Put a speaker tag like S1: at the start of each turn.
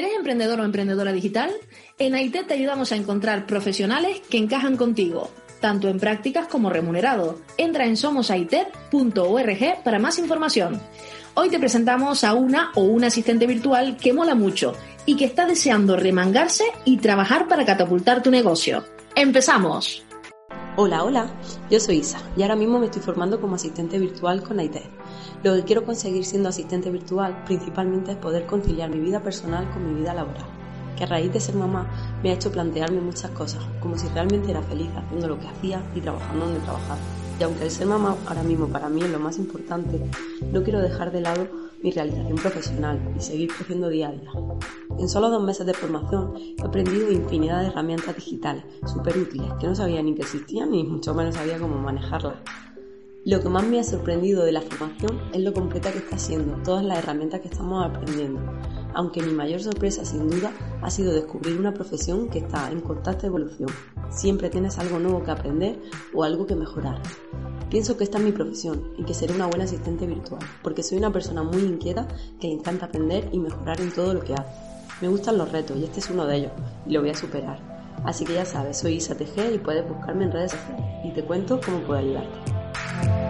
S1: ¿Eres emprendedor o emprendedora digital? En AITED te ayudamos a encontrar profesionales que encajan contigo, tanto en prácticas como remunerado. Entra en somosaited.org para más información. Hoy te presentamos a una o un asistente virtual que mola mucho y que está deseando remangarse y trabajar para catapultar tu negocio. ¡Empezamos!
S2: Hola, hola, yo soy Isa y ahora mismo me estoy formando como asistente virtual con AITED. Lo que quiero conseguir siendo asistente virtual principalmente es poder conciliar mi vida personal con mi vida laboral, que a raíz de ser mamá me ha hecho plantearme muchas cosas, como si realmente era feliz haciendo lo que hacía y trabajando donde trabajaba. Y aunque el ser mamá ahora mismo para mí es lo más importante, no quiero dejar de lado mi realización profesional y seguir creciendo día a día. En solo dos meses de formación he aprendido infinidad de herramientas digitales súper útiles que no sabía ni que existían ni mucho menos sabía cómo manejarlas. Lo que más me ha sorprendido de la formación es lo completa que está siendo todas las herramientas que estamos aprendiendo, aunque mi mayor sorpresa sin duda ha sido descubrir una profesión que está en constante evolución. Siempre tienes algo nuevo que aprender o algo que mejorar. Pienso que esta es mi profesión y que seré una buena asistente virtual, porque soy una persona muy inquieta que le encanta aprender y mejorar en todo lo que hace. Me gustan los retos y este es uno de ellos y lo voy a superar. Así que ya sabes, soy Isa TG y puedes buscarme en redes sociales y te cuento cómo puedo ayudarte. Bye.